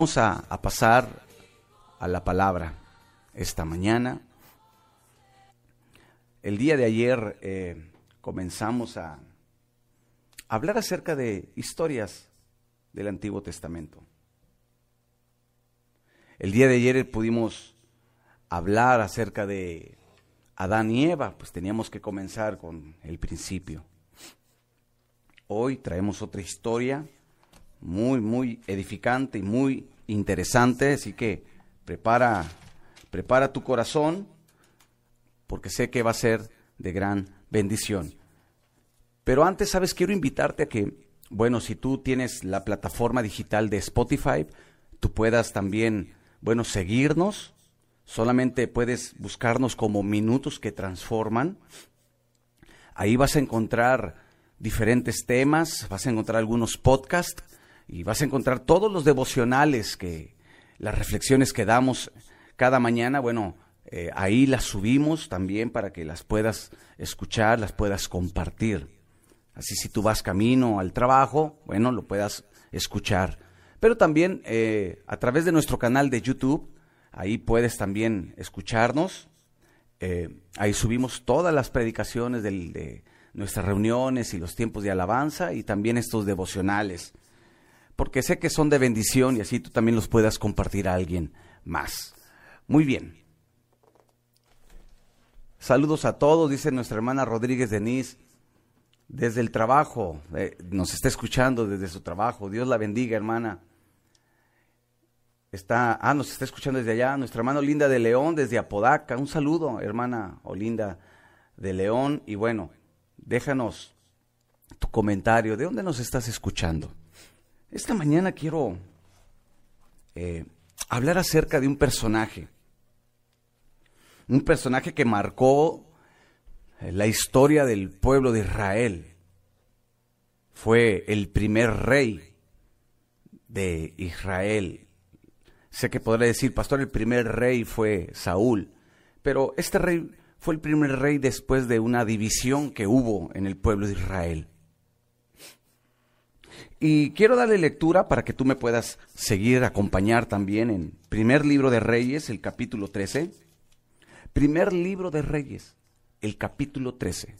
Vamos a, pasar a la palabra esta mañana. El día de ayer eh, comenzamos a hablar acerca de historias del Antiguo Testamento. El día de ayer pudimos hablar acerca de Adán y Eva, pues teníamos que comenzar con el principio. Hoy traemos otra historia muy, muy edificante y muy interesante, así que prepara, prepara tu corazón, porque sé que va a ser de gran bendición. Pero antes, sabes, quiero invitarte a que, bueno, si tú tienes la plataforma digital de Spotify, tú puedas también, bueno, seguirnos. Solamente puedes buscarnos como minutos que transforman. Ahí vas a encontrar diferentes temas, vas a encontrar algunos podcasts y vas a encontrar todos los devocionales que, las reflexiones que damos cada mañana, bueno, eh, ahí las subimos también para que las puedas escuchar, las puedas compartir. Así si tú vas camino al trabajo, bueno, lo puedas escuchar. Pero también eh, a través de nuestro canal de YouTube, ahí puedes también escucharnos. Eh, ahí subimos todas las predicaciones de nuestras reuniones y los tiempos de alabanza y también estos devocionales porque sé que son de bendición y así tú también los puedas compartir a alguien más. Muy bien. Saludos a todos, dice nuestra hermana Rodríguez Denise, desde el trabajo, eh, nos está escuchando desde su trabajo. Dios la bendiga, hermana. Está, ah, nos está escuchando desde allá, nuestra hermana Olinda de León, desde Apodaca. Un saludo, hermana Olinda de León. Y bueno, déjanos tu comentario. ¿De dónde nos estás escuchando? Esta mañana quiero eh, hablar acerca de un personaje, un personaje que marcó eh, la historia del pueblo de Israel. Fue el primer rey de Israel. Sé que podré decir, pastor, el primer rey fue Saúl, pero este rey fue el primer rey después de una división que hubo en el pueblo de Israel. Y quiero darle lectura para que tú me puedas seguir, acompañar también en primer libro de Reyes, el capítulo 13. Primer libro de Reyes, el capítulo 13.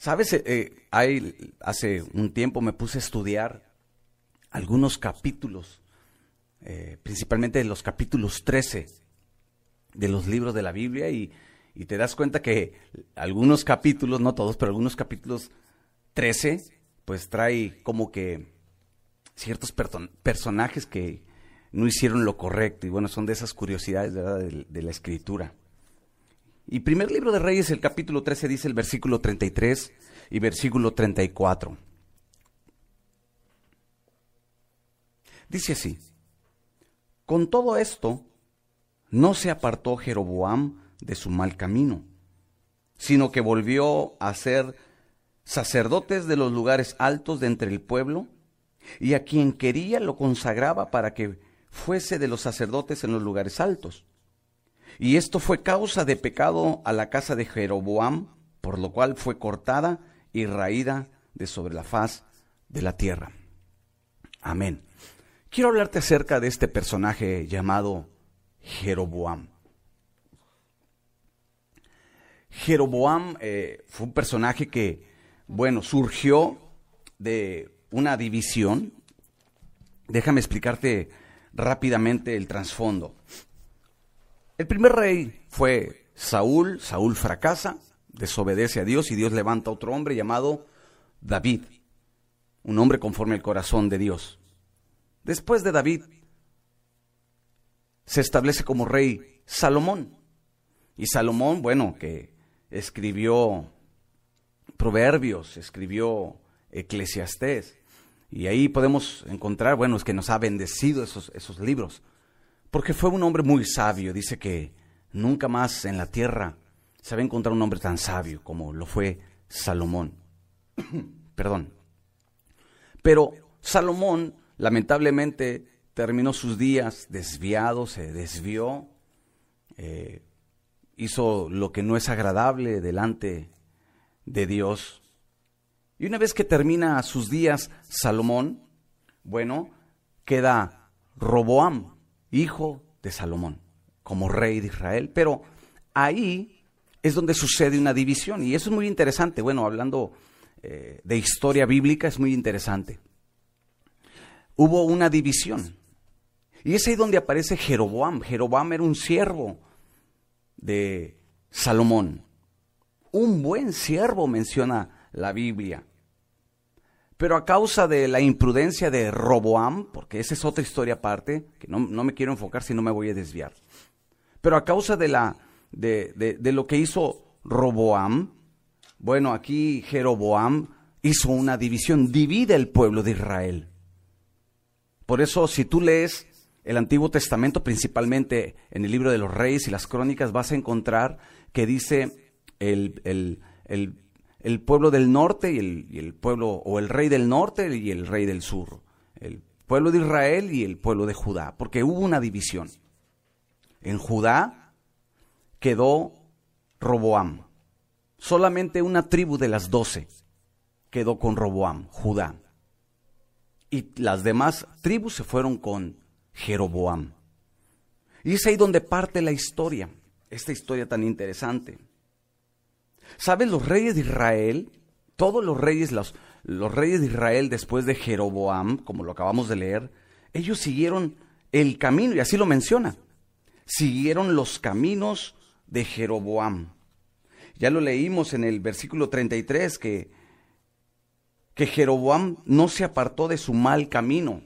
Sabes, eh, eh, hace un tiempo me puse a estudiar algunos capítulos, eh, principalmente los capítulos 13 de los libros de la Biblia y y te das cuenta que algunos capítulos, no todos, pero algunos capítulos 13, pues trae como que ciertos personajes que no hicieron lo correcto. Y bueno, son de esas curiosidades De, la escritura. Y primer libro de Reyes, el capítulo 13, dice el versículo 33 y versículo 34. Dice así, con todo esto, no se apartó Jeroboam de su mal camino, sino que volvió a ser sacerdotes de los lugares altos de entre el pueblo, y a quien quería lo consagraba para que fuese de los sacerdotes en los lugares altos. Y esto fue causa de pecado a la casa de Jeroboam, por lo cual fue cortada y raída de sobre la faz de la tierra. Amén. Quiero hablarte acerca de este personaje llamado Jeroboam. Jeroboam eh, fue un personaje que, bueno, surgió de una división. Déjame explicarte rápidamente el trasfondo. El primer rey fue Saúl, Saúl fracasa, desobedece a Dios y Dios levanta otro hombre llamado David, un hombre conforme al corazón de Dios. Después de David se establece como rey Salomón. Y Salomón, bueno, que escribió Proverbios, escribió Eclesiastés. Y ahí podemos encontrar, bueno, es que nos ha bendecido esos, esos libros. Porque fue un hombre muy sabio. Dice que nunca más en la tierra se va a encontrar un hombre tan sabio como lo fue Salomón. Perdón. Pero Salomón, lamentablemente, terminó sus días desviado, se desvió, eh, hizo lo que no es agradable delante de Dios. Y una vez que termina sus días Salomón, bueno, queda Roboam, hijo de Salomón, como rey de Israel. Pero ahí es donde sucede una división. Y eso es muy interesante. Bueno, hablando eh, de historia bíblica, es muy interesante. Hubo una división. Y es ahí donde aparece Jeroboam. Jeroboam era un siervo de Salomón. Un buen siervo menciona la Biblia. Pero a causa de la imprudencia de Roboam, porque esa es otra historia aparte, que no, me quiero enfocar si no me voy a desviar. Pero a causa de, la, de, de lo que hizo Roboam, bueno, aquí Jeroboam hizo una división, divide el pueblo de Israel. Por eso, si tú lees el Antiguo Testamento, principalmente en el libro de los reyes y las crónicas, vas a encontrar que dice el, el, pueblo del norte y el, y el, pueblo, o el rey del norte y el rey del sur, el pueblo de Israel y el pueblo de Judá, porque hubo una división. En Judá quedó Roboam, solamente una tribu de las doce quedó con Roboam, Judá. Y las demás tribus se fueron con Jeroboam. Y es ahí donde parte la historia, esta historia tan interesante. ¿Sabes? Los reyes de Israel, todos los reyes, los, los reyes de Israel después de Jeroboam, como lo acabamos de leer, ellos siguieron el camino, y así lo menciona, siguieron los caminos de Jeroboam. Ya lo leímos en el versículo 33 que, que Jeroboam no se apartó de su mal camino.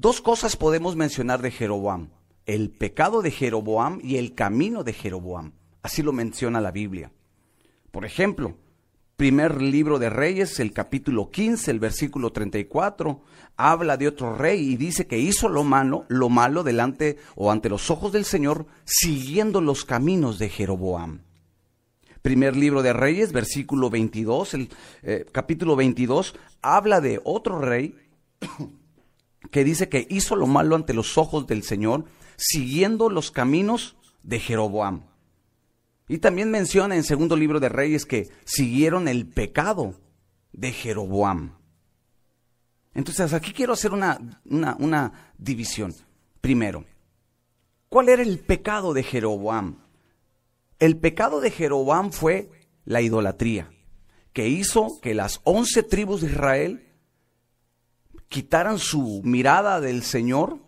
Dos cosas podemos mencionar de Jeroboam, el pecado de Jeroboam y el camino de Jeroboam. Así lo menciona la Biblia. Por ejemplo, primer libro de Reyes, el capítulo 15, el versículo 34, habla de otro rey y dice que hizo lo malo, lo malo delante o ante los ojos del Señor, siguiendo los caminos de Jeroboam. Primer libro de Reyes, versículo 22, el eh, capítulo 22, habla de otro rey que dice que hizo lo malo ante los ojos del Señor, siguiendo los caminos de Jeroboam. Y también menciona en segundo libro de Reyes que siguieron el pecado de Jeroboam. Entonces aquí quiero hacer una, una, una división. Primero, ¿cuál era el pecado de Jeroboam? El pecado de Jeroboam fue la idolatría, que hizo que las once tribus de Israel quitaran su mirada del Señor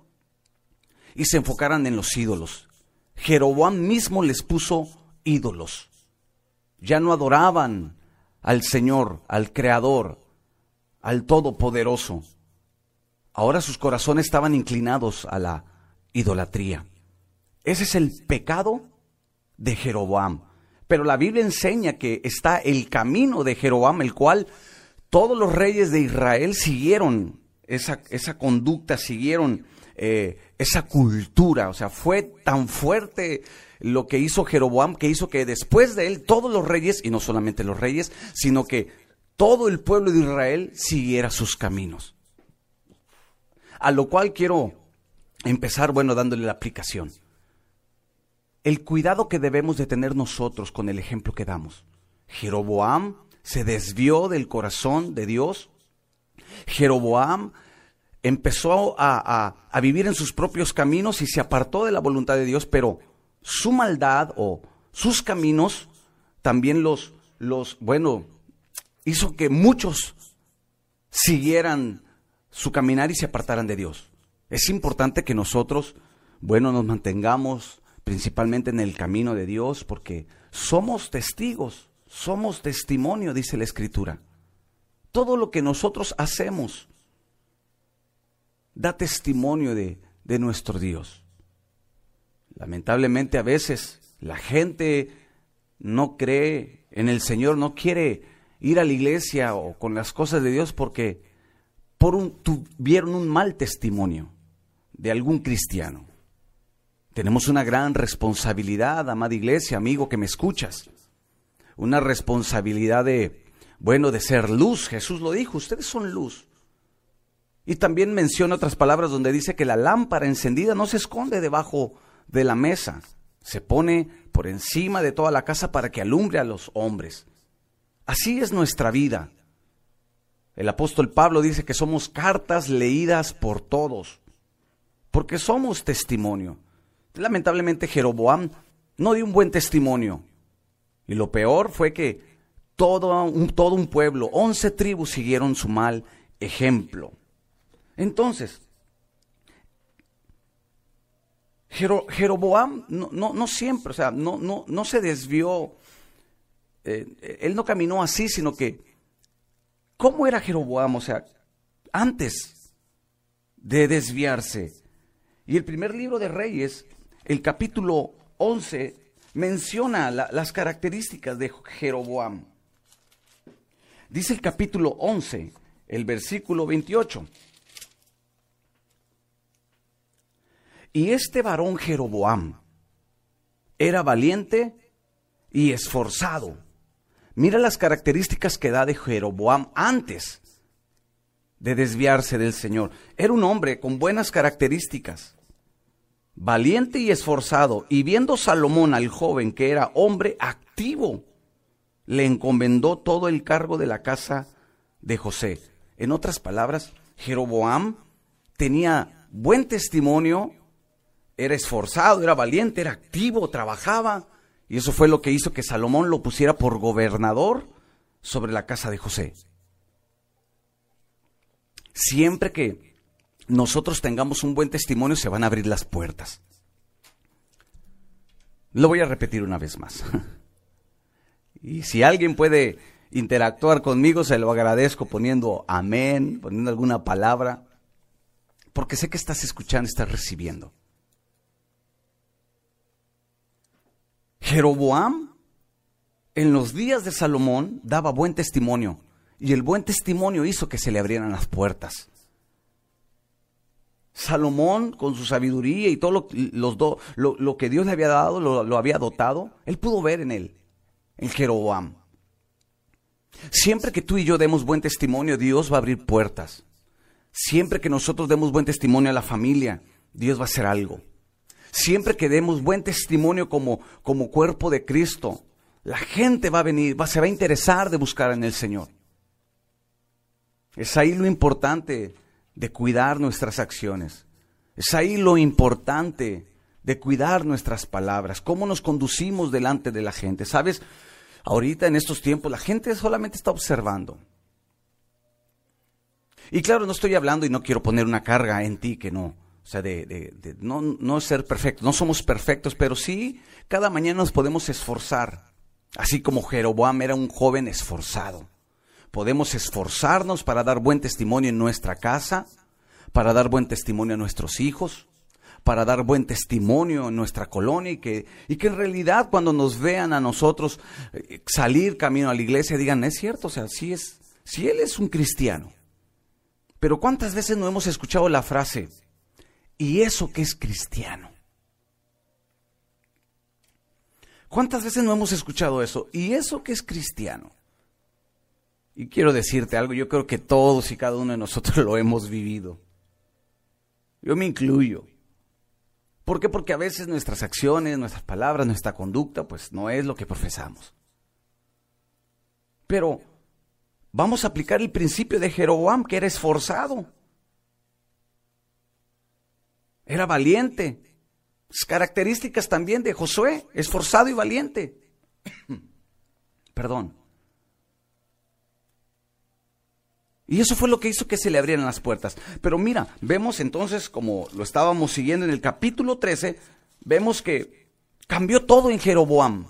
y se enfocaran en los ídolos. Jeroboam mismo les puso ídolos. Ya no adoraban al Señor, al Creador, al Todopoderoso. Ahora sus corazones estaban inclinados a la idolatría. Ese es el pecado de Jeroboam. Pero la Biblia enseña que está el camino de Jeroboam, el cual todos los reyes de Israel siguieron esa, conducta, siguieron eh, esa cultura. O sea, fue tan fuerte lo que hizo Jeroboam que hizo que después de él todos los reyes, y no solamente los reyes, sino que todo el pueblo de Israel siguiera sus caminos. A lo cual quiero empezar, bueno, dándole la aplicación. El cuidado que debemos de tener nosotros con el ejemplo que damos. Jeroboam se desvió del corazón de Dios Jeroboam empezó a, vivir en sus propios caminos y se apartó de la voluntad de Dios, pero su maldad o sus caminos también los, los, bueno, hizo que muchos siguieran su caminar y se apartaran de Dios. Es importante que nosotros, bueno, nos mantengamos principalmente en el camino de Dios porque somos testigos, somos testimonio, dice la Escritura. Todo lo que nosotros hacemos da testimonio de, de nuestro Dios. Lamentablemente a veces la gente no cree en el Señor, no quiere ir a la iglesia o con las cosas de Dios porque por un, tuvieron un mal testimonio de algún cristiano. Tenemos una gran responsabilidad, amada iglesia, amigo que me escuchas. Una responsabilidad de bueno, de ser luz. Jesús lo dijo, ustedes son luz. Y también menciona otras palabras donde dice que la lámpara encendida no se esconde debajo de la mesa, se pone por encima de toda la casa para que alumbre a los hombres. Así es nuestra vida. El apóstol Pablo dice que somos cartas leídas por todos, porque somos testimonio. Lamentablemente Jeroboam no dio un buen testimonio. Y lo peor fue que todo un, todo un pueblo, once tribus siguieron su mal ejemplo. Entonces, Jeroboam no, no, siempre, o sea, no, no, no se desvió, eh, él no caminó así, sino que, ¿cómo era Jeroboam? O sea, antes de desviarse. Y el primer libro de Reyes, el capítulo 11, menciona las características de Jeroboam. Dice el capítulo 11, el versículo 28. Y este varón Jeroboam era valiente y esforzado. Mira las características que da de Jeroboam antes de desviarse del Señor. Era un hombre con buenas características, valiente y esforzado. Y viendo Salomón al joven que era hombre activo, le encomendó todo el cargo de la casa de José. En otras palabras, Jeroboam tenía buen testimonio era esforzado, era valiente, era activo, trabajaba. Y eso fue lo que hizo que Salomón lo pusiera por gobernador sobre la casa de José. Siempre que nosotros tengamos un buen testimonio, se van a abrir las puertas. Lo voy a repetir una vez más. Y si alguien puede interactuar conmigo, se lo agradezco poniendo amén, poniendo alguna palabra, porque sé que estás escuchando, estás recibiendo. Jeroboam en los días de Salomón daba buen testimonio y el buen testimonio hizo que se le abrieran las puertas. Salomón, con su sabiduría y todo lo, los lo, que Dios le había dado, lo, lo, había dotado, él pudo ver en él, en Jeroboam. Siempre que tú y yo demos buen testimonio, Dios va a abrir puertas. Siempre que nosotros demos buen testimonio a la familia, Dios va a hacer algo. Siempre que demos buen testimonio como, como cuerpo de Cristo, la gente va a venir, va, se va a interesar de buscar en el Señor. Es ahí lo importante de cuidar nuestras acciones. Es ahí lo importante de cuidar nuestras palabras, cómo nos conducimos delante de la gente. ¿Sabes? Ahorita en estos tiempos la gente solamente está observando. Y claro, no estoy hablando y no quiero poner una carga en ti que no, o sea, de, no, no ser perfecto, no somos perfectos, pero sí cada mañana nos podemos esforzar, así como Jeroboam era un joven esforzado. Podemos esforzarnos para dar buen testimonio en nuestra casa, para dar buen testimonio a nuestros hijos, para dar buen testimonio en nuestra colonia y que, y que en realidad cuando nos vean a nosotros eh, salir camino a la iglesia digan, es cierto, o sea, sí es, si él es un cristiano. Pero ¿cuántas veces no hemos escuchado la frase, ¿Y eso que es cristiano? ¿Cuántas veces no hemos escuchado eso? ¿Y eso que es cristiano? Y quiero decirte algo, yo creo que todos y cada uno de nosotros lo hemos vivido. Yo me incluyo. ¿Por qué? Porque a veces nuestras acciones, nuestras palabras, nuestra conducta, pues no es lo que profesamos. Pero vamos a aplicar el principio de Jeroboam, que era esforzado. Era valiente. características también de Josué, esforzado y valiente. Perdón. Y eso fue lo que hizo que se le abrieran las puertas. Pero mira, vemos entonces, como lo estábamos siguiendo en el capítulo 13, vemos que cambió todo en Jeroboam.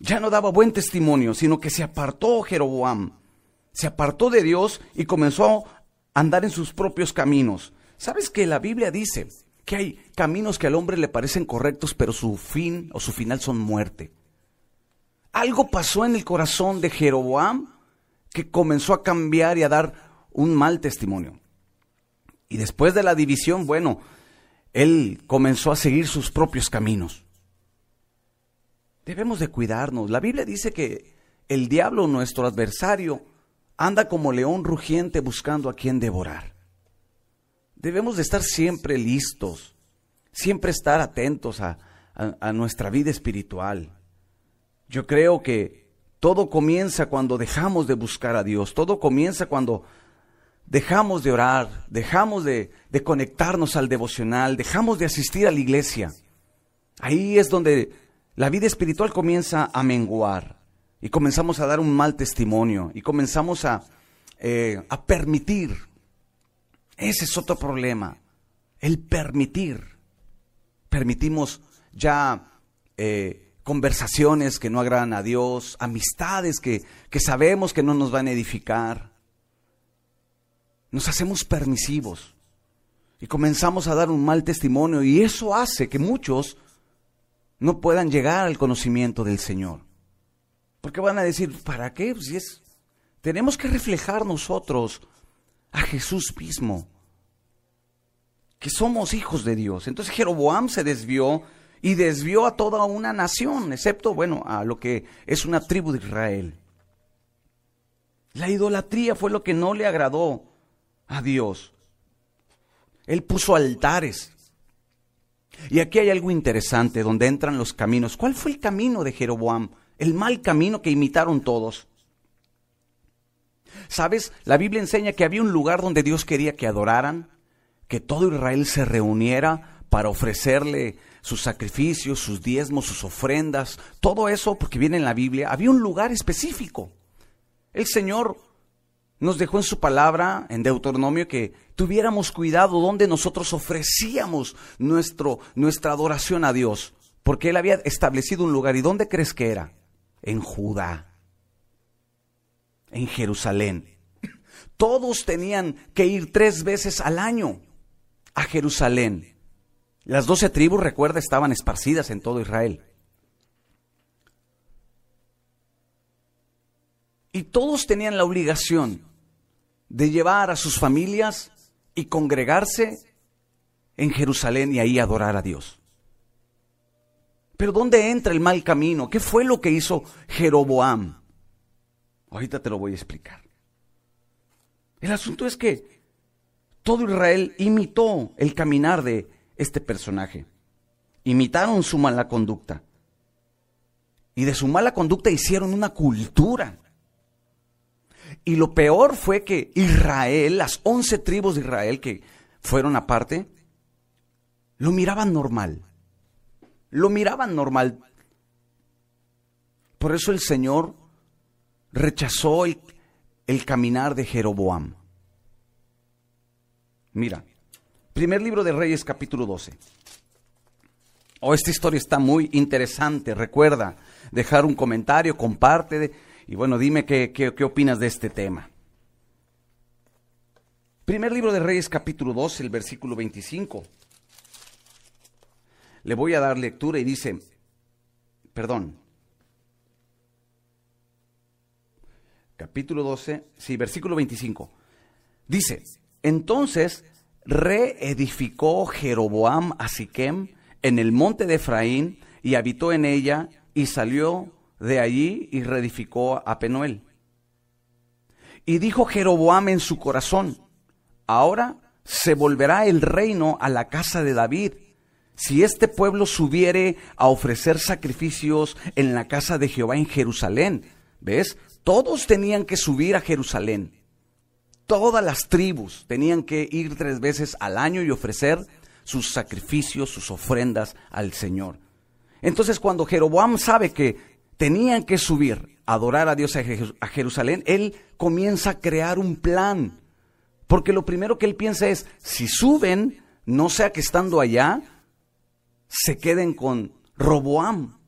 Ya no daba buen testimonio, sino que se apartó Jeroboam. Se apartó de Dios y comenzó a andar en sus propios caminos. ¿Sabes que la Biblia dice que hay caminos que al hombre le parecen correctos, pero su fin o su final son muerte? Algo pasó en el corazón de Jeroboam que comenzó a cambiar y a dar un mal testimonio. Y después de la división, bueno, él comenzó a seguir sus propios caminos. Debemos de cuidarnos. La Biblia dice que el diablo, nuestro adversario, anda como león rugiente buscando a quien devorar. Debemos de estar siempre listos, siempre estar atentos a, nuestra vida espiritual. Yo creo que Todo comienza cuando dejamos de buscar a Dios. Todo comienza cuando dejamos de orar, dejamos de, conectarnos al devocional, dejamos de asistir a la iglesia. Ahí es donde la vida espiritual comienza a menguar y comenzamos a dar un mal testimonio y comenzamos a, eh, a permitir. Ese es otro problema, el permitir. Permitimos ya eh, conversaciones que no agradan a Dios, amistades que, que sabemos que no nos van a edificar. Nos hacemos permisivos y comenzamos a dar un mal testimonio y eso hace que muchos no puedan llegar al conocimiento del Señor. Porque van a decir, ¿para qué? Si es, tenemos que reflejar nosotros a Jesús mismo, que somos hijos de Dios. Entonces Jeroboam se desvió y desvió a toda una nación, excepto, bueno, a lo que es una tribu de Israel. La idolatría fue lo que no le agradó a Dios. Él puso altares. Y aquí hay algo interesante donde entran los caminos. ¿Cuál fue el camino de Jeroboam? El mal camino que imitaron todos. ¿Sabes? La Biblia enseña que había un lugar donde Dios quería que adoraran, que todo Israel se reuniera para ofrecerle sus sacrificios, sus diezmos, sus ofrendas, todo eso, porque viene en la Biblia, había un lugar específico. El Señor nos dejó en su palabra, en Deuteronomio, que tuviéramos cuidado donde nosotros ofrecíamos nuestro, nuestra adoración a Dios, porque Él había establecido un lugar. ¿Y dónde crees que era? En Judá, en Jerusalén. Todos tenían que ir tres veces al año a Jerusalén. Las doce tribus, recuerda, estaban esparcidas en todo Israel. Y todos tenían la obligación de llevar a sus familias y congregarse en Jerusalén y ahí adorar a Dios. Pero ¿dónde entra el mal camino? ¿Qué fue lo que hizo Jeroboam? Ahorita te lo voy a explicar. El asunto es que todo Israel imitó el caminar de este personaje. Imitaron su mala conducta. Y de su mala conducta hicieron una cultura. Y lo peor fue que Israel, las once tribus de Israel que fueron aparte, lo miraban normal. Lo miraban normal. Por eso el Señor rechazó el, caminar de Jeroboam. Mira, Primer libro de Reyes, capítulo 12. Oh, esta historia está muy interesante. Recuerda dejar un comentario, comparte y bueno, dime qué, qué, opinas de este tema. Primer libro de Reyes, capítulo 12, el versículo 25. Le voy a dar lectura y dice, perdón, capítulo 12, sí, versículo 25. Dice, entonces reedificó Jeroboam a Siquem en el monte de Efraín y habitó en ella y salió de allí y reedificó a Penuel. Y dijo Jeroboam en su corazón, ahora se volverá el reino a la casa de David, si este pueblo subiere a ofrecer sacrificios en la casa de Jehová en Jerusalén. ¿Ves? Todos tenían que subir a Jerusalén todas las tribus tenían que ir tres veces al año y ofrecer sus sacrificios, sus ofrendas al Señor. Entonces cuando Jeroboam sabe que tenían que subir a adorar a Dios a Jerusalén, él comienza a crear un plan. Porque lo primero que él piensa es, si suben, no sea que estando allá, se queden con Roboam.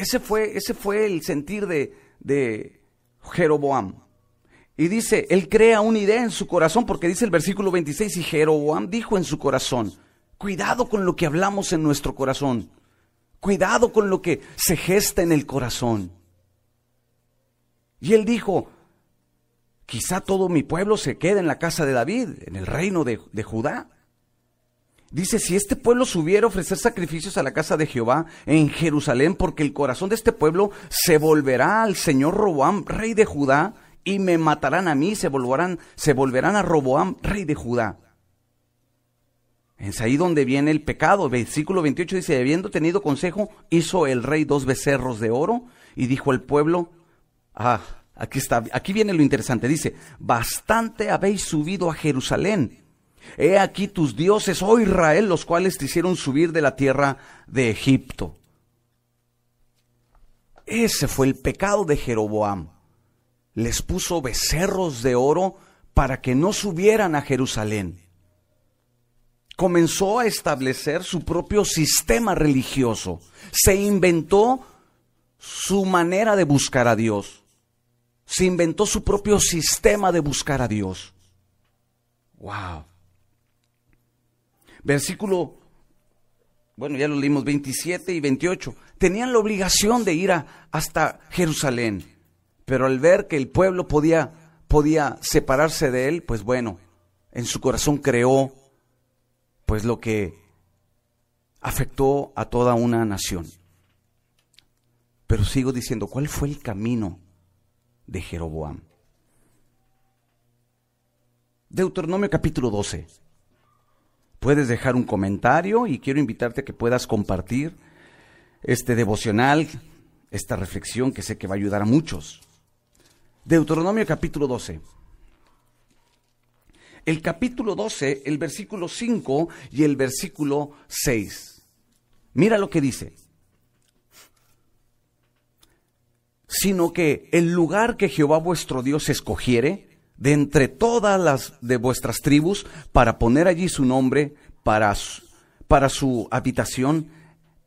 Ese fue, ese fue el sentir de, Jeroboam. Y dice, él crea una idea en su corazón, porque dice el versículo 26, y Jeroboam dijo en su corazón, cuidado con lo que hablamos en nuestro corazón, cuidado con lo que se gesta en el corazón. Y él dijo, quizá todo mi pueblo se quede en la casa de David, en el reino de, de Judá. Dice, si este pueblo subiera a ofrecer sacrificios a la casa de Jehová en Jerusalén, porque el corazón de este pueblo se volverá al Señor Roboam, rey de Judá, y me matarán a mí, se volverán, se volverán a Roboam, rey de Judá. Es ahí donde viene el pecado. Versículo 28 dice, habiendo tenido consejo, hizo el rey dos becerros de oro y dijo al pueblo, ah, aquí está, aquí viene lo interesante, dice, bastante habéis subido a Jerusalén. He aquí tus dioses, oh Israel, los cuales te hicieron subir de la tierra de Egipto. Ese fue el pecado de Jeroboam. Les puso becerros de oro para que no subieran a Jerusalén. Comenzó a establecer su propio sistema religioso. Se inventó su manera de buscar a Dios. Se inventó su propio sistema de buscar a Dios. Wow. Versículo, bueno, ya lo leímos 27 y 28. Tenían la obligación de ir hasta Jerusalén, pero al ver que el pueblo podía, podía separarse de él, pues bueno, en su corazón creó pues lo que afectó a toda una nación. Pero sigo diciendo, ¿cuál fue el camino de Jeroboam? Deuteronomio capítulo 12. Puedes dejar un comentario y quiero invitarte a que puedas compartir este devocional, esta reflexión que sé que va a ayudar a muchos. Deuteronomio capítulo 12. El capítulo 12, el versículo 5 y el versículo 6. Mira lo que dice. Sino que el lugar que Jehová vuestro Dios escogiere, de entre todas las de vuestras tribus para poner allí su nombre, para su, para su habitación,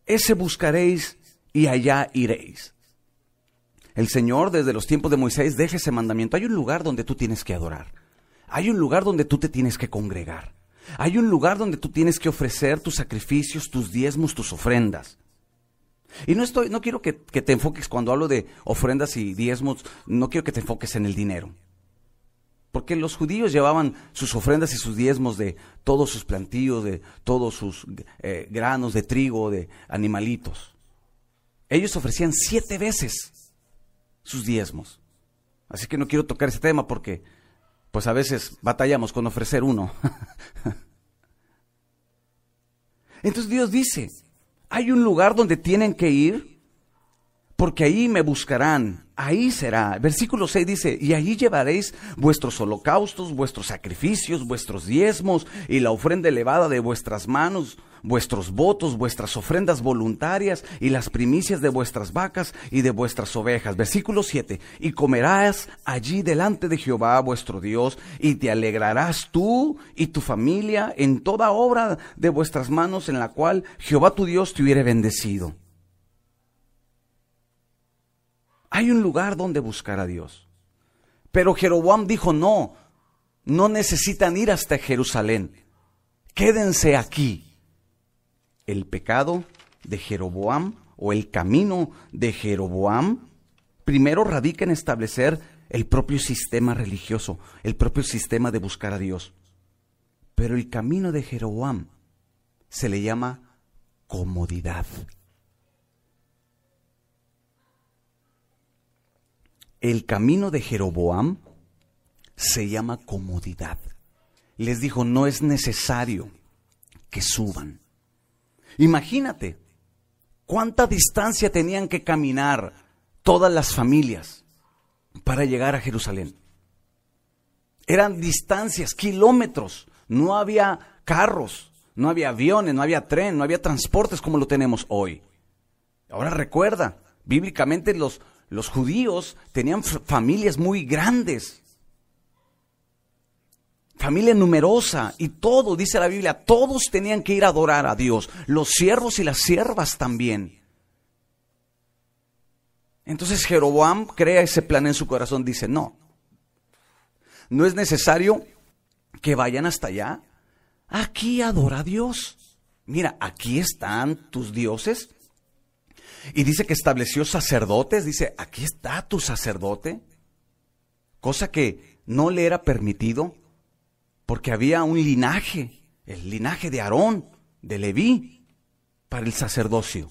ese buscaréis y allá iréis. El Señor desde los tiempos de Moisés deja ese mandamiento. Hay un lugar donde tú tienes que adorar. Hay un lugar donde tú te tienes que congregar. Hay un lugar donde tú tienes que ofrecer tus sacrificios, tus diezmos, tus ofrendas. Y no estoy, no quiero que, que te enfoques cuando hablo de ofrendas y diezmos, no quiero que te enfoques en el dinero. Porque los judíos llevaban sus ofrendas y sus diezmos de todos sus plantíos, de todos sus eh, granos de trigo, de animalitos. Ellos ofrecían siete veces sus diezmos. Así que no quiero tocar ese tema porque pues a veces batallamos con ofrecer uno. Entonces Dios dice, hay un lugar donde tienen que ir porque ahí me buscarán ahí será. Versículo 6 dice, y allí llevaréis vuestros holocaustos, vuestros sacrificios, vuestros diezmos y la ofrenda elevada de vuestras manos, vuestros votos, vuestras ofrendas voluntarias y las primicias de vuestras vacas y de vuestras ovejas. Versículo 7, y comerás allí delante de Jehová vuestro Dios y te alegrarás tú y tu familia en toda obra de vuestras manos en la cual Jehová tu Dios te hubiere bendecido. Hay un lugar donde buscar a Dios. Pero Jeroboam dijo, no, no necesitan ir hasta Jerusalén. Quédense aquí. El pecado de Jeroboam o el camino de Jeroboam primero radica en establecer el propio sistema religioso, el propio sistema de buscar a Dios. Pero el camino de Jeroboam se le llama comodidad. El camino de Jeroboam se llama comodidad. Les dijo, no es necesario que suban. Imagínate cuánta distancia tenían que caminar todas las familias para llegar a Jerusalén. Eran distancias, kilómetros. No había carros, no había aviones, no había tren, no había transportes como lo tenemos hoy. Ahora recuerda, bíblicamente los, los judíos tenían familias muy grandes, familia numerosa y todo, dice la Biblia, todos tenían que ir a adorar a Dios, los siervos y las siervas también. Entonces Jeroboam crea ese plan en su corazón, dice, no, no es necesario que vayan hasta allá, aquí adora a Dios. Mira, aquí están tus dioses, y dice que estableció sacerdotes, dice, aquí está tu sacerdote, cosa que no le era permitido, porque había un linaje, el linaje de Aarón, de Leví, para el sacerdocio.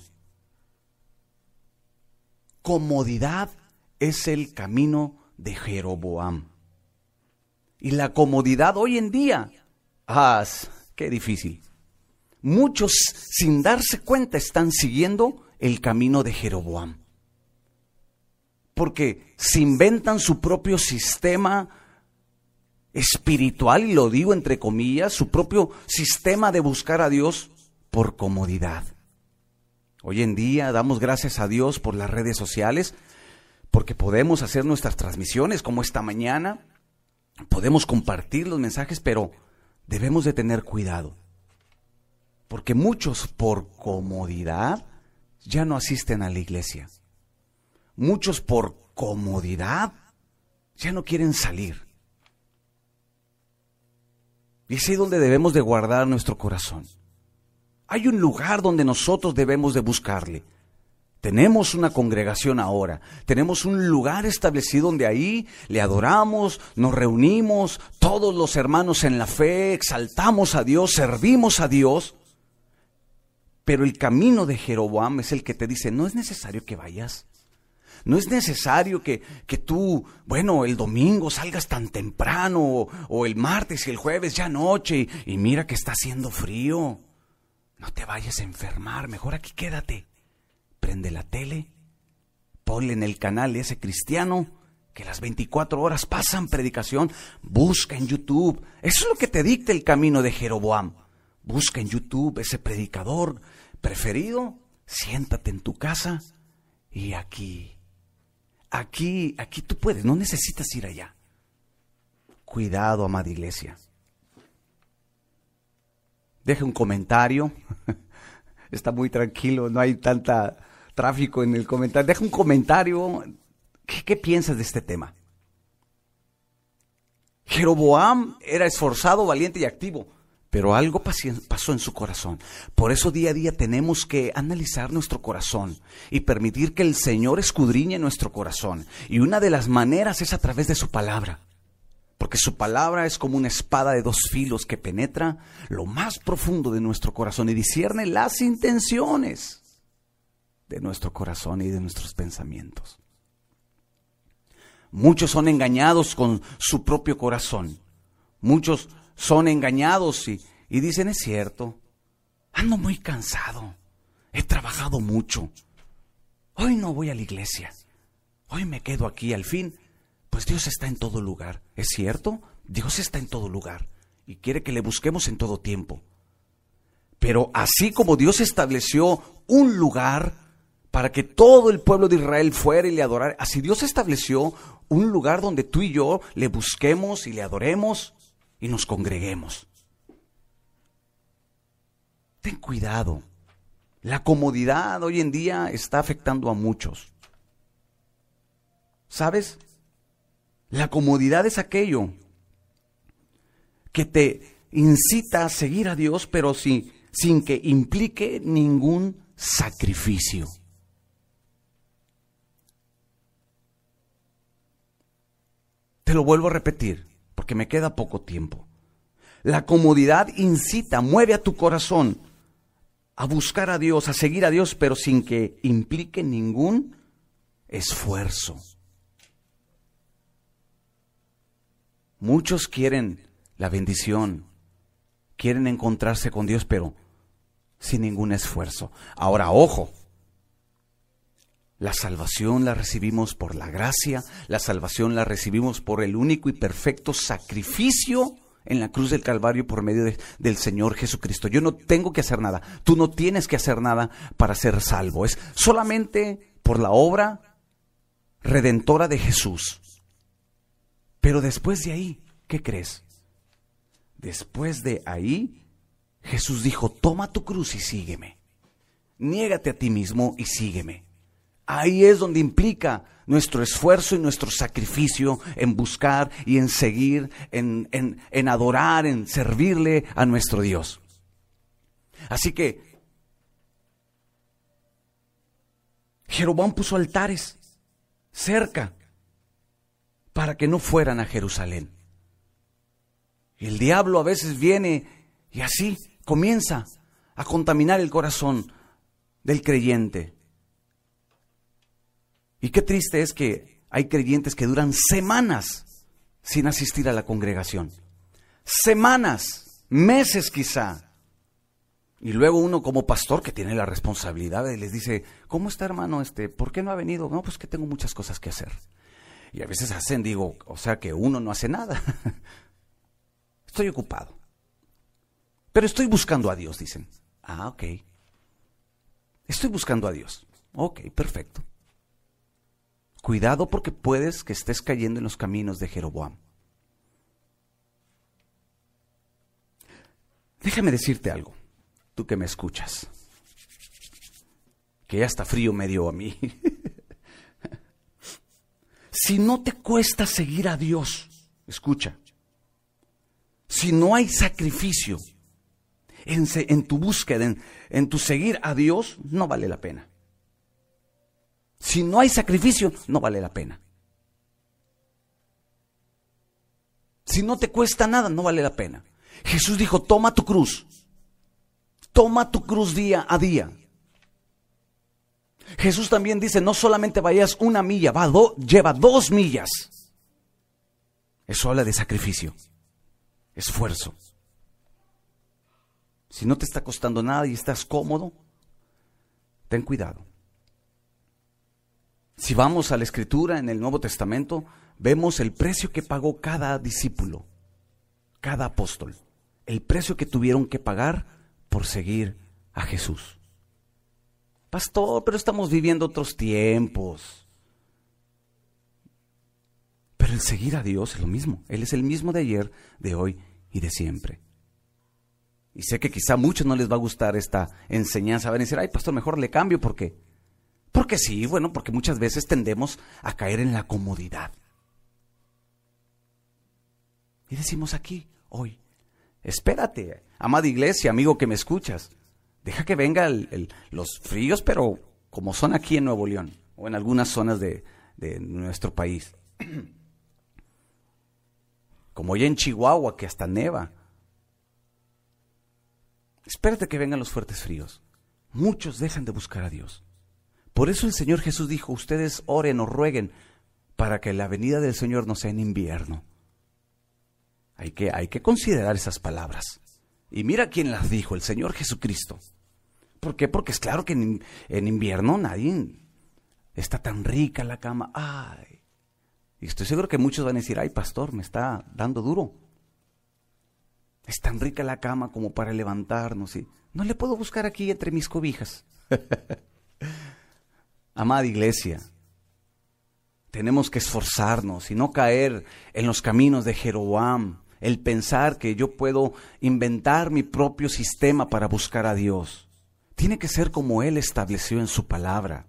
Comodidad es el camino de Jeroboam. Y la comodidad hoy en día, ah, qué difícil. Muchos sin darse cuenta están siguiendo el camino de Jeroboam. porque se inventan su propio sistema espiritual, y lo digo entre comillas, su propio sistema de buscar a Dios por comodidad. Hoy en día damos gracias a Dios por las redes sociales, porque podemos hacer nuestras transmisiones como esta mañana, podemos compartir los mensajes, pero debemos de tener cuidado, porque muchos por comodidad ya no asisten a la iglesia. Muchos por comodidad ya no quieren salir. Y es ahí donde debemos de guardar nuestro corazón. Hay un lugar donde nosotros debemos de buscarle. Tenemos una congregación ahora, tenemos un lugar establecido donde ahí le adoramos, nos reunimos, todos los hermanos en la fe, exaltamos a Dios, servimos a Dios. Pero el camino de Jeroboam es el que te dice, no es necesario que vayas. No es necesario que, que tú, bueno, el domingo salgas tan temprano o, el martes y el jueves ya noche y, y mira que está haciendo frío. No te vayas a enfermar, mejor aquí quédate. Prende la tele, ponle en el canal ese cristiano que las 24 horas pasan predicación, busca en YouTube. Eso es lo que te dicta el camino de Jeroboam. Busca en YouTube ese predicador preferido, siéntate en tu casa y aquí Aquí, aquí tú puedes, no necesitas ir allá. Cuidado, amada iglesia. Deje un comentario. Está muy tranquilo, no hay tanta tráfico en el comentario. Deja un comentario. ¿Qué, qué piensas de este tema? Jeroboam era esforzado, valiente y activo pero algo pasó en su corazón. Por eso día a día tenemos que analizar nuestro corazón y permitir que el Señor escudriñe nuestro corazón. Y una de las maneras es a través de su palabra. Porque su palabra es como una espada de dos filos que penetra lo más profundo de nuestro corazón y discierne las intenciones de nuestro corazón y de nuestros pensamientos. Muchos son engañados con su propio corazón. Muchos son engañados y, dicen, es cierto, ando muy cansado, he trabajado mucho, hoy no voy a la iglesia, hoy me quedo aquí, al fin, pues Dios está en todo lugar, ¿es cierto? Dios está en todo lugar y quiere que le busquemos en todo tiempo. Pero así como Dios estableció un lugar para que todo el pueblo de Israel fuera y le adorara, así Dios estableció un lugar donde tú y yo le busquemos y le adoremos y nos congreguemos. Ten cuidado. La comodidad hoy en día está afectando a muchos. ¿Sabes? La comodidad es aquello que te incita a seguir a Dios, pero sin, sin que implique ningún sacrificio. Te lo vuelvo a repetir porque me queda poco tiempo. La comodidad incita, mueve a tu corazón a buscar a Dios, a seguir a Dios, pero sin que implique ningún esfuerzo. Muchos quieren la bendición, quieren encontrarse con Dios, pero sin ningún esfuerzo. Ahora, ojo, la salvación la recibimos por la gracia, la salvación la recibimos por el único y perfecto sacrificio en la cruz del Calvario por medio del Señor Jesucristo. Yo no tengo que hacer nada, tú no tienes que hacer nada para ser salvo, es solamente por la obra redentora de Jesús. Pero después de ahí, ¿qué crees? Después de ahí, Jesús dijo, toma tu cruz y sígueme. Niégate a ti mismo y sígueme. Ahí es donde implica nuestro esfuerzo y nuestro sacrificio en buscar y en seguir, en, en, adorar, en servirle a nuestro Dios. Así que Jeroboam puso altares cerca para que no fueran a Jerusalén. El diablo a veces viene y así comienza a contaminar el corazón del creyente. Y qué triste es que hay creyentes que duran semanas sin asistir a la congregación. Semanas, meses quizá. Y luego uno como pastor que tiene la responsabilidad les dice, ¿cómo está hermano? Este, ¿Por qué no ha venido? No, pues que tengo muchas cosas que hacer. Y a veces hacen, digo, o sea que uno no hace nada. estoy ocupado. Pero estoy buscando a Dios, dicen. Ah, ok. Estoy buscando a Dios. Ok, perfecto. Cuidado porque puedes que estés cayendo en los caminos de Jeroboam. Déjame decirte algo tú que me escuchas, que ya está frío medio a mí. si no te cuesta seguir a Dios, escucha, si no hay sacrificio en, tu búsqueda, en tu seguir a Dios, no vale la pena. Si no hay sacrificio, no vale la pena. Si no te cuesta nada, no vale la pena. Jesús dijo, toma tu cruz Toma tu cruz día a día. Jesús también dice, no solamente vayas una milla, va lleva dos millas. Eso habla de sacrificio, esfuerzo. Si no te está costando nada y estás cómodo, ten cuidado. Si vamos a la escritura en el Nuevo Testamento, vemos el precio que pagó cada discípulo, cada apóstol, el precio que tuvieron que pagar por seguir a Jesús. Pastor, pero estamos viviendo otros tiempos. Pero el seguir a Dios es lo mismo. Él es el mismo de ayer, de hoy y de siempre. Y sé que quizá a muchos no les va a gustar esta enseñanza. Van a decir, ay, pastor, mejor le cambio. ¿Por qué? Porque sí, bueno, porque muchas veces tendemos a caer en la comodidad. Y decimos aquí, hoy, espérate, amada iglesia, amigo que me escuchas, deja que venga los fríos, pero como son aquí en Nuevo León o en algunas zonas de, de nuestro país. Como ya en Chihuahua, que hasta neva. Espérate que vengan los fuertes fríos. Muchos dejan de buscar a Dios. Por eso el Señor Jesús dijo, ustedes oren o rueguen para que la venida del Señor no sea en invierno. Hay que, hay que considerar esas palabras. Y mira quién las dijo, el Señor Jesucristo. ¿Por qué? Porque es claro que en, invierno nadie está tan rica la cama. Ay. Y estoy seguro que muchos van a decir, ay, pastor, me está dando duro. Es tan rica la cama como para levantarnos. Y no le puedo buscar aquí entre mis cobijas. Amada iglesia, tenemos que esforzarnos y no caer en los caminos de Jeroboam el pensar que yo puedo inventar mi propio sistema para buscar a Dios. Tiene que ser como Él estableció en su palabra.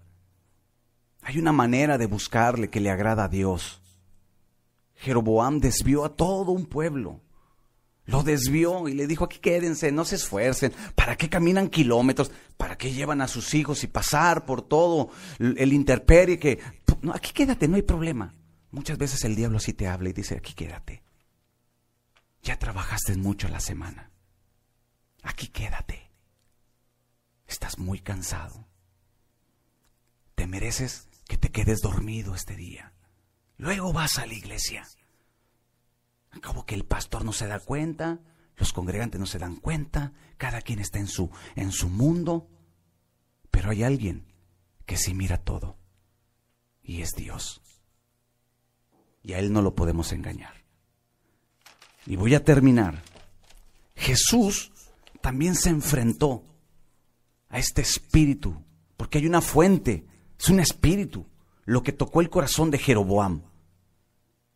Hay una manera de buscarle que le agrada a Dios. Jeroboam desvió a todo un pueblo. Lo desvió y le dijo, aquí quédense, no se esfuercen. ¿Para qué caminan kilómetros? ¿Para qué llevan a sus hijos y pasar por todo el interperie que... Aquí quédate, no hay problema. Muchas veces el diablo así te habla y dice, aquí quédate. Ya trabajaste mucho la semana. Aquí quédate. Estás muy cansado. Te mereces que te quedes dormido este día. Luego vas a la iglesia. Acabo que el pastor no se da cuenta, los congregantes no se dan cuenta, cada quien está en su, en su mundo, pero hay alguien que sí mira todo, y es Dios. Y a Él no lo podemos engañar. Y voy a terminar. Jesús también se enfrentó a este espíritu, porque hay una fuente, es un espíritu, lo que tocó el corazón de Jeroboam.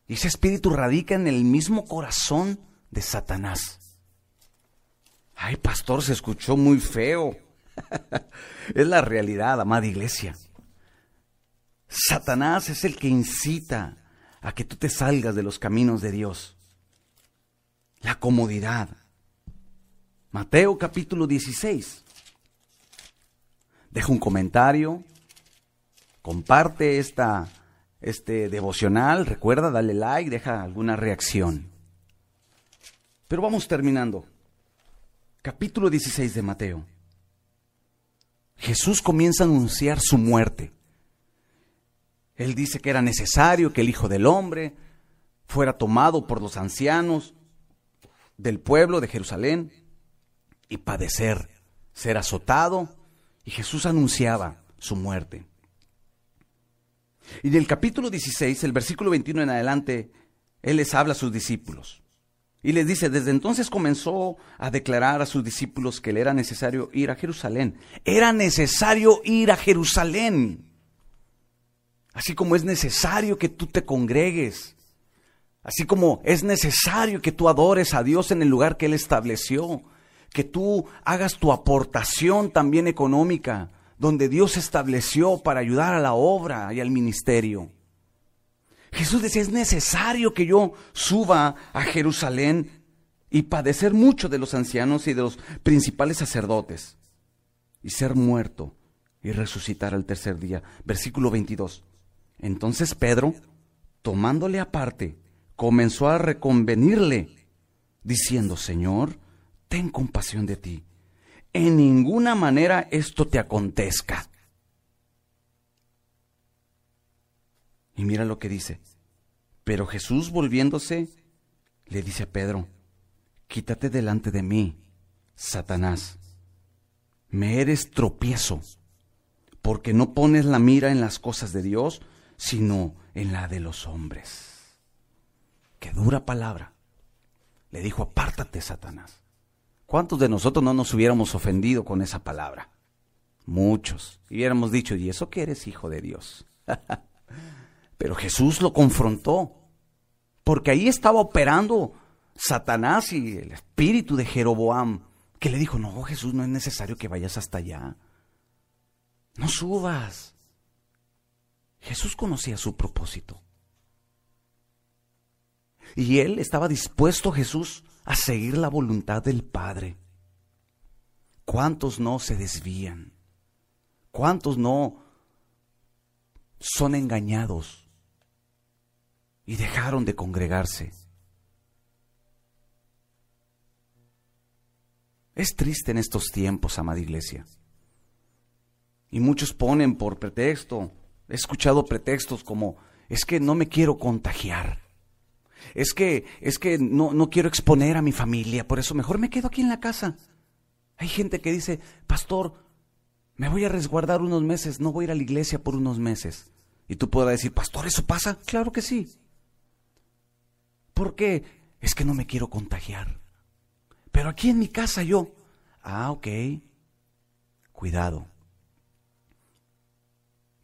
Y ese espíritu radica en el mismo corazón de Satanás. Ay, pastor, se escuchó muy feo. es la realidad, amada iglesia. Satanás es el que incita a que tú te salgas de los caminos de Dios la comodidad. Mateo capítulo 16. Deja un comentario, comparte esta, este devocional, recuerda, dale like, deja alguna reacción. Pero vamos terminando. Capítulo 16 de Mateo. Jesús comienza a anunciar su muerte. Él dice que era necesario que el Hijo del Hombre fuera tomado por los ancianos, del pueblo de Jerusalén y padecer, ser azotado, y Jesús anunciaba su muerte. Y en el capítulo 16, el versículo 21 en adelante, Él les habla a sus discípulos. Y les dice, desde entonces comenzó a declarar a sus discípulos que le era necesario ir a Jerusalén. Era necesario ir a Jerusalén. Así como es necesario que tú te congregues. Así como es necesario que tú adores a Dios en el lugar que Él estableció. Que tú hagas tu aportación también económica, donde Dios estableció para ayudar a la obra y al ministerio. Jesús decía, es necesario que yo suba a Jerusalén y padecer mucho de los ancianos y de los principales sacerdotes, y ser muerto y resucitar al tercer día. Versículo 22. Entonces Pedro, tomándole aparte, comenzó a reconvenirle, diciendo, Señor, ten compasión de ti. En ninguna manera esto te acontezca. Y mira lo que dice. Pero Jesús volviéndose, le dice a Pedro, quítate delante de mí, Satanás. Me eres tropiezo, porque no pones la mira en las cosas de Dios, sino en la de los hombres. Qué dura palabra. Le dijo, apártate, Satanás. ¿Cuántos de nosotros no nos hubiéramos ofendido con esa palabra? Muchos. Y hubiéramos dicho, ¿y eso que eres hijo de Dios? Pero Jesús lo confrontó, porque ahí estaba operando Satanás y el espíritu de Jeroboam, que le dijo, no, Jesús, no es necesario que vayas hasta allá. No subas. Jesús conocía su propósito. Y él estaba dispuesto, Jesús, a seguir la voluntad del Padre. ¿Cuántos no se desvían? ¿Cuántos no son engañados y dejaron de congregarse. Es triste en estos tiempos, amada iglesia. Y muchos ponen por pretexto, he escuchado pretextos como, es que no me quiero contagiar. Es que, es que no, no quiero exponer a mi familia, por eso mejor me quedo aquí en la casa. Hay gente que dice, pastor, me voy a resguardar unos meses, no voy a ir a la iglesia por unos meses. Y tú podrás decir, pastor, ¿eso pasa? Claro que sí. ¿Por qué? Es que no me quiero contagiar. Pero aquí en mi casa yo. Ah, ok. Cuidado.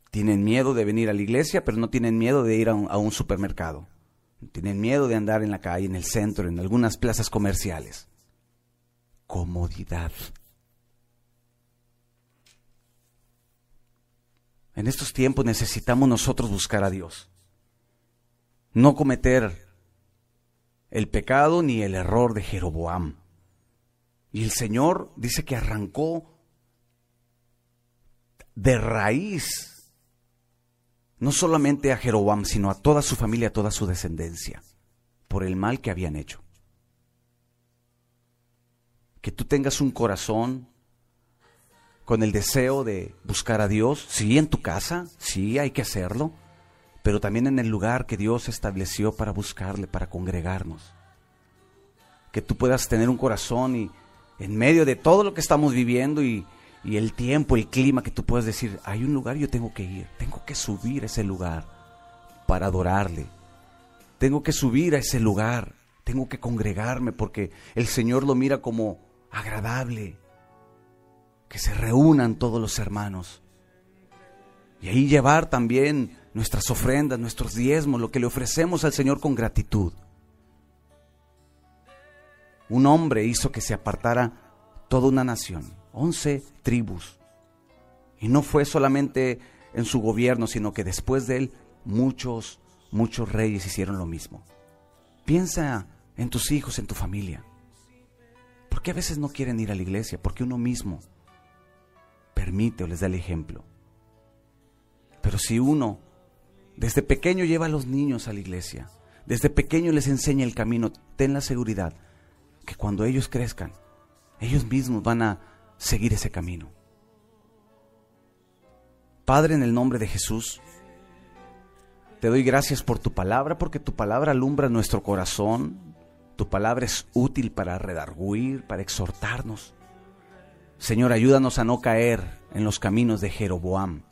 Tienen miedo de venir a la iglesia, pero no tienen miedo de ir a un, a un supermercado. Tienen miedo de andar en la calle, en el centro, en algunas plazas comerciales. Comodidad. En estos tiempos necesitamos nosotros buscar a Dios. No cometer el pecado ni el error de Jeroboam. Y el Señor dice que arrancó de raíz, no solamente a Jeroboam, sino a toda su familia, a toda su descendencia, por el mal que habían hecho. Que tú tengas un corazón con el deseo de buscar a Dios, sí, en tu casa, sí, hay que hacerlo, pero también en el lugar que Dios estableció para buscarle, para congregarnos. Que tú puedas tener un corazón y en medio de todo lo que estamos viviendo y, el tiempo, el clima, que tú puedas decir, hay un lugar, yo tengo que ir, tengo que subir a ese lugar para adorarle. Tengo que subir a ese lugar, tengo que congregarme porque el Señor lo mira como agradable, que se reúnan todos los hermanos. Y ahí llevar también nuestras ofrendas, nuestros diezmos, lo que le ofrecemos al Señor con gratitud. Un hombre hizo que se apartara toda una nación, once tribus. Y no fue solamente en su gobierno, sino que después de él muchos, muchos reyes hicieron lo mismo. Piensa en tus hijos, en tu familia. ¿Por qué a veces no quieren ir a la iglesia? Porque uno mismo permite o les da el ejemplo. Pero si uno desde pequeño lleva a los niños a la iglesia. Desde pequeño les enseña el camino. Ten la seguridad que cuando ellos crezcan, ellos mismos van a seguir ese camino. Padre, en el nombre de Jesús, te doy gracias por tu palabra, porque tu palabra alumbra nuestro corazón. Tu palabra es útil para redarguir, para exhortarnos. Señor, ayúdanos a no caer en los caminos de Jeroboam,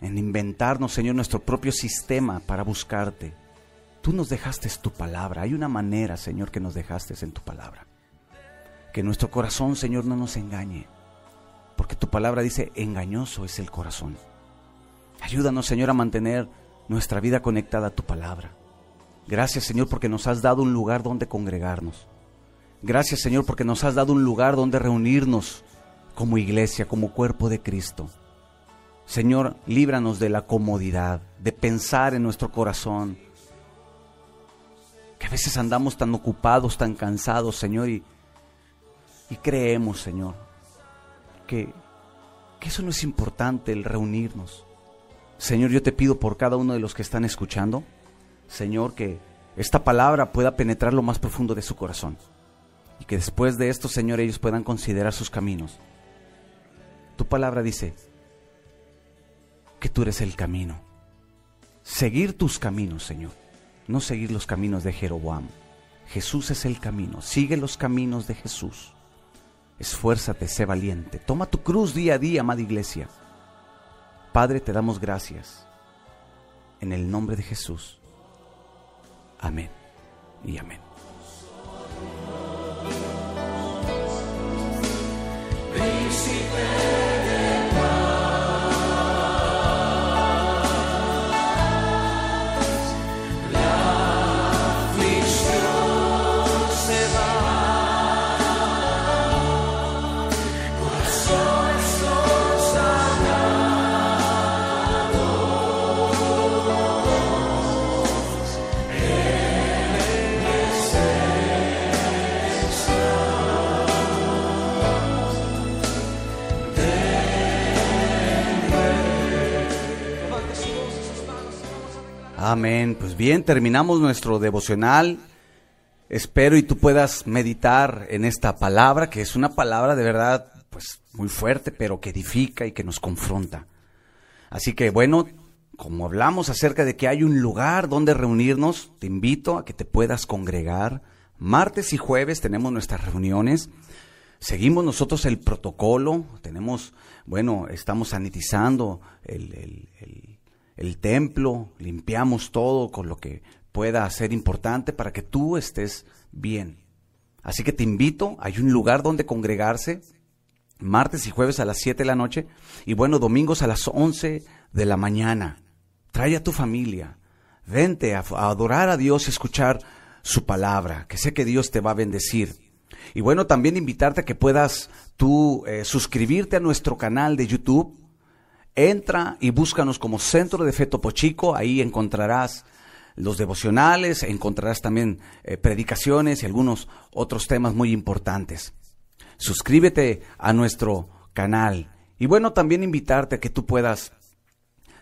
en inventarnos, Señor, nuestro propio sistema para buscarte. Tú nos dejaste tu palabra. Hay una manera, Señor, que nos dejaste en tu palabra. Que nuestro corazón, Señor, no nos engañe. Porque tu palabra dice, engañoso es el corazón. Ayúdanos, Señor, a mantener nuestra vida conectada a tu palabra. Gracias, Señor, porque nos has dado un lugar donde congregarnos. Gracias, Señor, porque nos has dado un lugar donde reunirnos como iglesia, como cuerpo de Cristo. Señor, líbranos de la comodidad, de pensar en nuestro corazón, que a veces andamos tan ocupados, tan cansados, Señor, y, y creemos, Señor, que, que eso no es importante, el reunirnos. Señor, yo te pido por cada uno de los que están escuchando, Señor, que esta palabra pueda penetrar lo más profundo de su corazón. Y que después de esto, Señor, ellos puedan considerar sus caminos. Tu palabra dice que tú eres el camino. Seguir tus caminos, Señor no seguir los caminos de Jeroboam. Jesús es el camino, sigue los caminos de Jesús. Esfuérzate, sé valiente, toma tu cruz día a día, amada iglesia. Padre, te damos gracias. En el nombre de Jesús. Amén y amén. Amén. Pues bien, terminamos nuestro devocional. Espero y tú puedas meditar en esta palabra, que es una palabra de verdad, pues muy fuerte, pero que edifica y que nos confronta. Así que bueno, como hablamos acerca de que hay un lugar donde reunirnos, te invito a que te puedas congregar. Martes y jueves tenemos nuestras reuniones. Seguimos nosotros el protocolo, tenemos, bueno, estamos sanitizando el, el el templo, limpiamos todo con lo que pueda ser importante para que tú estés bien. Así que te invito, hay un lugar donde congregarse, martes y jueves a las 7 de la noche y bueno, domingos a las 11 de la mañana. Trae a tu familia, vente a, adorar a Dios y escuchar su palabra, que sé que Dios te va a bendecir. Y bueno, también invitarte a que puedas tú eh, suscribirte a nuestro canal de YouTube Entra y búscanos como Centro de Fe Topo ahí encontrarás los devocionales, encontrarás también eh, predicaciones y algunos otros temas muy importantes. Suscríbete a nuestro canal y bueno, también invitarte a que tú puedas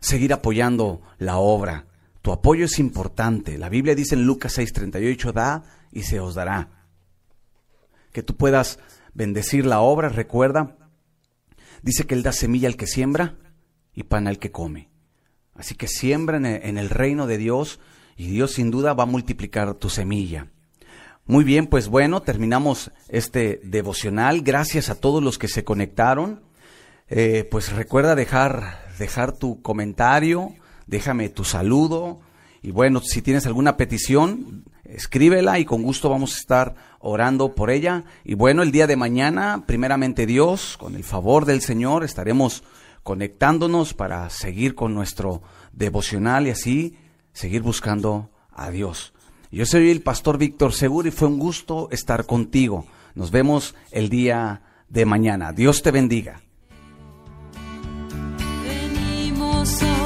seguir apoyando la obra. Tu apoyo es importante. La Biblia dice en Lucas 6:38, da y se os dará. Que tú puedas bendecir la obra, recuerda, dice que Él da semilla al que siembra y pan al que come. Así que siembra en el reino de Dios y Dios sin duda va a multiplicar tu semilla. Muy bien, pues bueno, terminamos este devocional. Gracias a todos los que se conectaron. Eh, pues recuerda dejar, dejar tu comentario, déjame tu saludo. Y bueno, si tienes alguna petición, escríbela y con gusto vamos a estar orando por ella. Y bueno, el día de mañana, primeramente Dios, con el favor del Señor, estaremos conectándonos para seguir con nuestro devocional y así seguir buscando a Dios. Yo soy el pastor Víctor Seguro y fue un gusto estar contigo. Nos vemos el día de mañana. Dios te bendiga. Venimos a...